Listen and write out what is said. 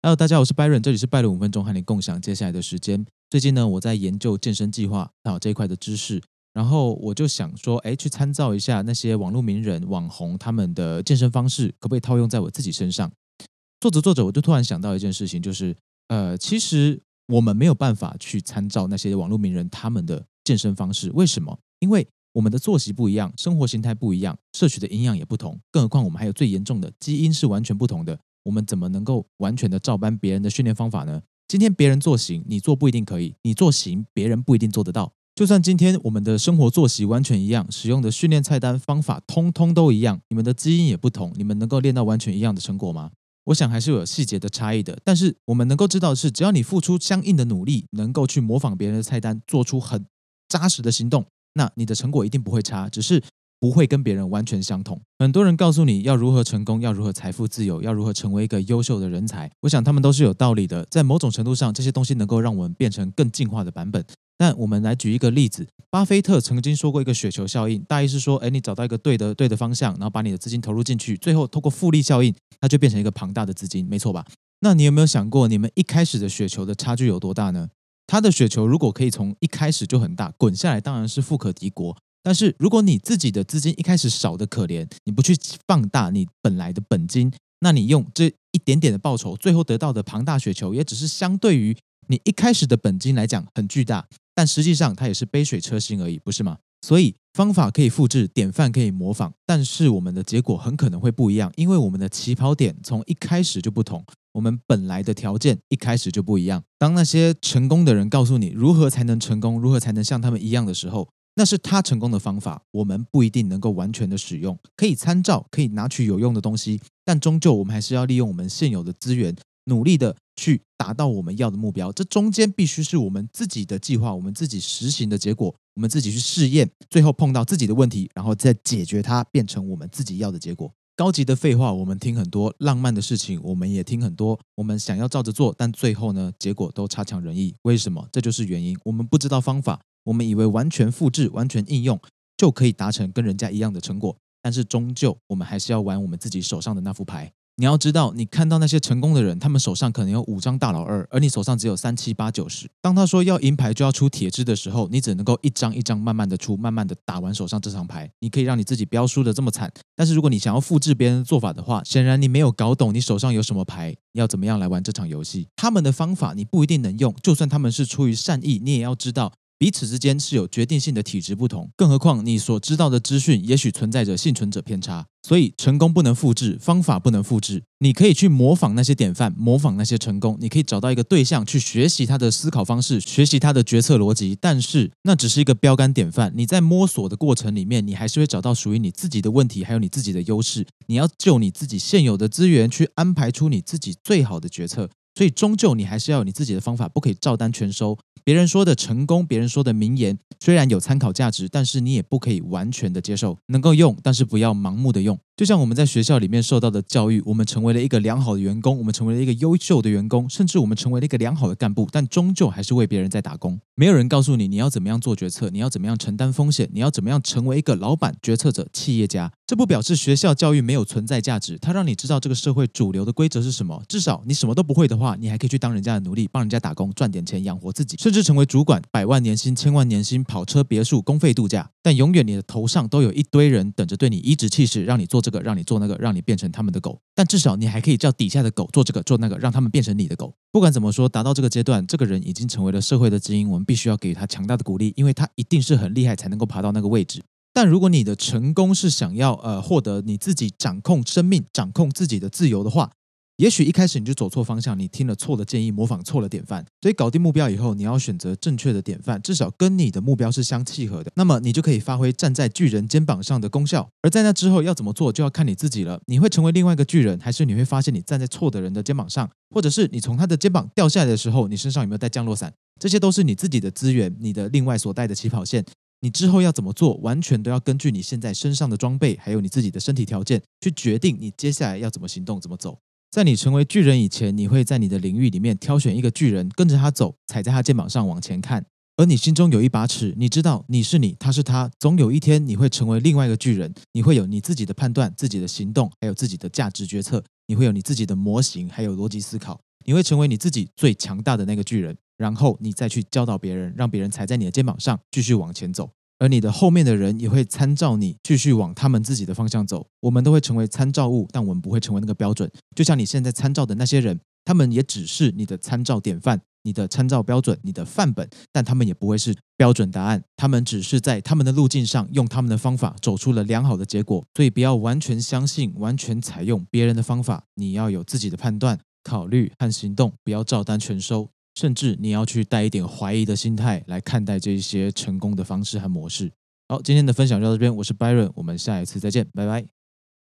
Hello，大家好，我是 Byron，这里是拜伦五分钟，和你共享接下来的时间。最近呢，我在研究健身计划啊这一块的知识，然后我就想说，哎，去参照一下那些网络名人、网红他们的健身方式，可不可以套用在我自己身上？做着做着，我就突然想到一件事情，就是呃，其实我们没有办法去参照那些网络名人他们的健身方式，为什么？因为我们的作息不一样，生活形态不一样，摄取的营养也不同，更何况我们还有最严重的基因是完全不同的。我们怎么能够完全的照搬别人的训练方法呢？今天别人做行，你做不一定可以；你做行，别人不一定做得到。就算今天我们的生活作息完全一样，使用的训练菜单方法通通都一样，你们的基因也不同，你们能够练到完全一样的成果吗？我想还是有细节的差异的。但是我们能够知道的是，只要你付出相应的努力，能够去模仿别人的菜单，做出很扎实的行动，那你的成果一定不会差。只是。不会跟别人完全相同。很多人告诉你要如何成功，要如何财富自由，要如何成为一个优秀的人才。我想他们都是有道理的。在某种程度上，这些东西能够让我们变成更进化的版本。但我们来举一个例子：巴菲特曾经说过一个雪球效应，大意是说，哎，你找到一个对的对的方向，然后把你的资金投入进去，最后透过复利效应，它就变成一个庞大的资金，没错吧？那你有没有想过，你们一开始的雪球的差距有多大呢？他的雪球如果可以从一开始就很大，滚下来当然是富可敌国。但是，如果你自己的资金一开始少的可怜，你不去放大你本来的本金，那你用这一点点的报酬，最后得到的庞大雪球，也只是相对于你一开始的本金来讲很巨大，但实际上它也是杯水车薪而已，不是吗？所以方法可以复制，典范可以模仿，但是我们的结果很可能会不一样，因为我们的起跑点从一开始就不同，我们本来的条件一开始就不一样。当那些成功的人告诉你如何才能成功，如何才能像他们一样的时候，那是他成功的方法，我们不一定能够完全的使用，可以参照，可以拿取有用的东西，但终究我们还是要利用我们现有的资源，努力的去达到我们要的目标。这中间必须是我们自己的计划，我们自己实行的结果，我们自己去试验，最后碰到自己的问题，然后再解决它，变成我们自己要的结果。高级的废话我们听很多，浪漫的事情我们也听很多，我们想要照着做，但最后呢，结果都差强人意。为什么？这就是原因，我们不知道方法。我们以为完全复制、完全应用就可以达成跟人家一样的成果，但是终究我们还是要玩我们自己手上的那副牌。你要知道，你看到那些成功的人，他们手上可能有五张大老二，而你手上只有三七八九十。当他说要银牌就要出铁支的时候，你只能够一张一张慢慢的出，慢慢的打完手上这场牌。你可以让你自己不要输的这么惨。但是如果你想要复制别人的做法的话，显然你没有搞懂你手上有什么牌，要怎么样来玩这场游戏。他们的方法你不一定能用，就算他们是出于善意，你也要知道。彼此之间是有决定性的体质不同，更何况你所知道的资讯也许存在着幸存者偏差，所以成功不能复制，方法不能复制。你可以去模仿那些典范，模仿那些成功，你可以找到一个对象去学习他的思考方式，学习他的决策逻辑，但是那只是一个标杆典范。你在摸索的过程里面，你还是会找到属于你自己的问题，还有你自己的优势。你要就你自己现有的资源去安排出你自己最好的决策。所以，终究你还是要有你自己的方法，不可以照单全收。别人说的成功，别人说的名言，虽然有参考价值，但是你也不可以完全的接受。能够用，但是不要盲目的用。就像我们在学校里面受到的教育，我们成为了一个良好的员工，我们成为了一个优秀的员工，甚至我们成为了一个良好的干部，但终究还是为别人在打工。没有人告诉你你要怎么样做决策，你要怎么样承担风险，你要怎么样成为一个老板、决策者、企业家。这不表示学校教育没有存在价值，它让你知道这个社会主流的规则是什么。至少你什么都不会的话你还可以去当人家的奴隶，帮人家打工，赚点钱养活自己，甚至成为主管，百万年薪、千万年薪，跑车、别墅、公费度假。但永远你的头上都有一堆人等着对你颐指气使，让你做这个，让你做那个，让你变成他们的狗。但至少你还可以叫底下的狗做这个做那个，让他们变成你的狗。不管怎么说，达到这个阶段，这个人已经成为了社会的精英，我们必须要给予他强大的鼓励，因为他一定是很厉害才能够爬到那个位置。但如果你的成功是想要呃获得你自己掌控生命、掌控自己的自由的话，也许一开始你就走错方向，你听了错的建议，模仿错了典范。所以搞定目标以后，你要选择正确的典范，至少跟你的目标是相契合的。那么你就可以发挥站在巨人肩膀上的功效。而在那之后要怎么做，就要看你自己了。你会成为另外一个巨人，还是你会发现你站在错的人的肩膀上，或者是你从他的肩膀掉下来的时候，你身上有没有带降落伞？这些都是你自己的资源，你的另外所带的起跑线。你之后要怎么做，完全都要根据你现在身上的装备，还有你自己的身体条件去决定。你接下来要怎么行动，怎么走。在你成为巨人以前，你会在你的领域里面挑选一个巨人，跟着他走，踩在他肩膀上往前看。而你心中有一把尺，你知道你是你，他是他，总有一天你会成为另外一个巨人，你会有你自己的判断、自己的行动，还有自己的价值决策，你会有你自己的模型，还有逻辑思考，你会成为你自己最强大的那个巨人，然后你再去教导别人，让别人踩在你的肩膀上继续往前走，而你的后面的人也会参照你继续往他们自己的方向走。我们都会成为参照物，但我们不会成为那个标准。就像你现在参照的那些人，他们也只是你的参照典范。你的参照标准，你的范本，但他们也不会是标准答案，他们只是在他们的路径上用他们的方法走出了良好的结果，所以不要完全相信、完全采用别人的方法，你要有自己的判断、考虑和行动，不要照单全收，甚至你要去带一点怀疑的心态来看待这一些成功的方式和模式。好，今天的分享就到这边，我是 Byron，我们下一次再见，拜拜。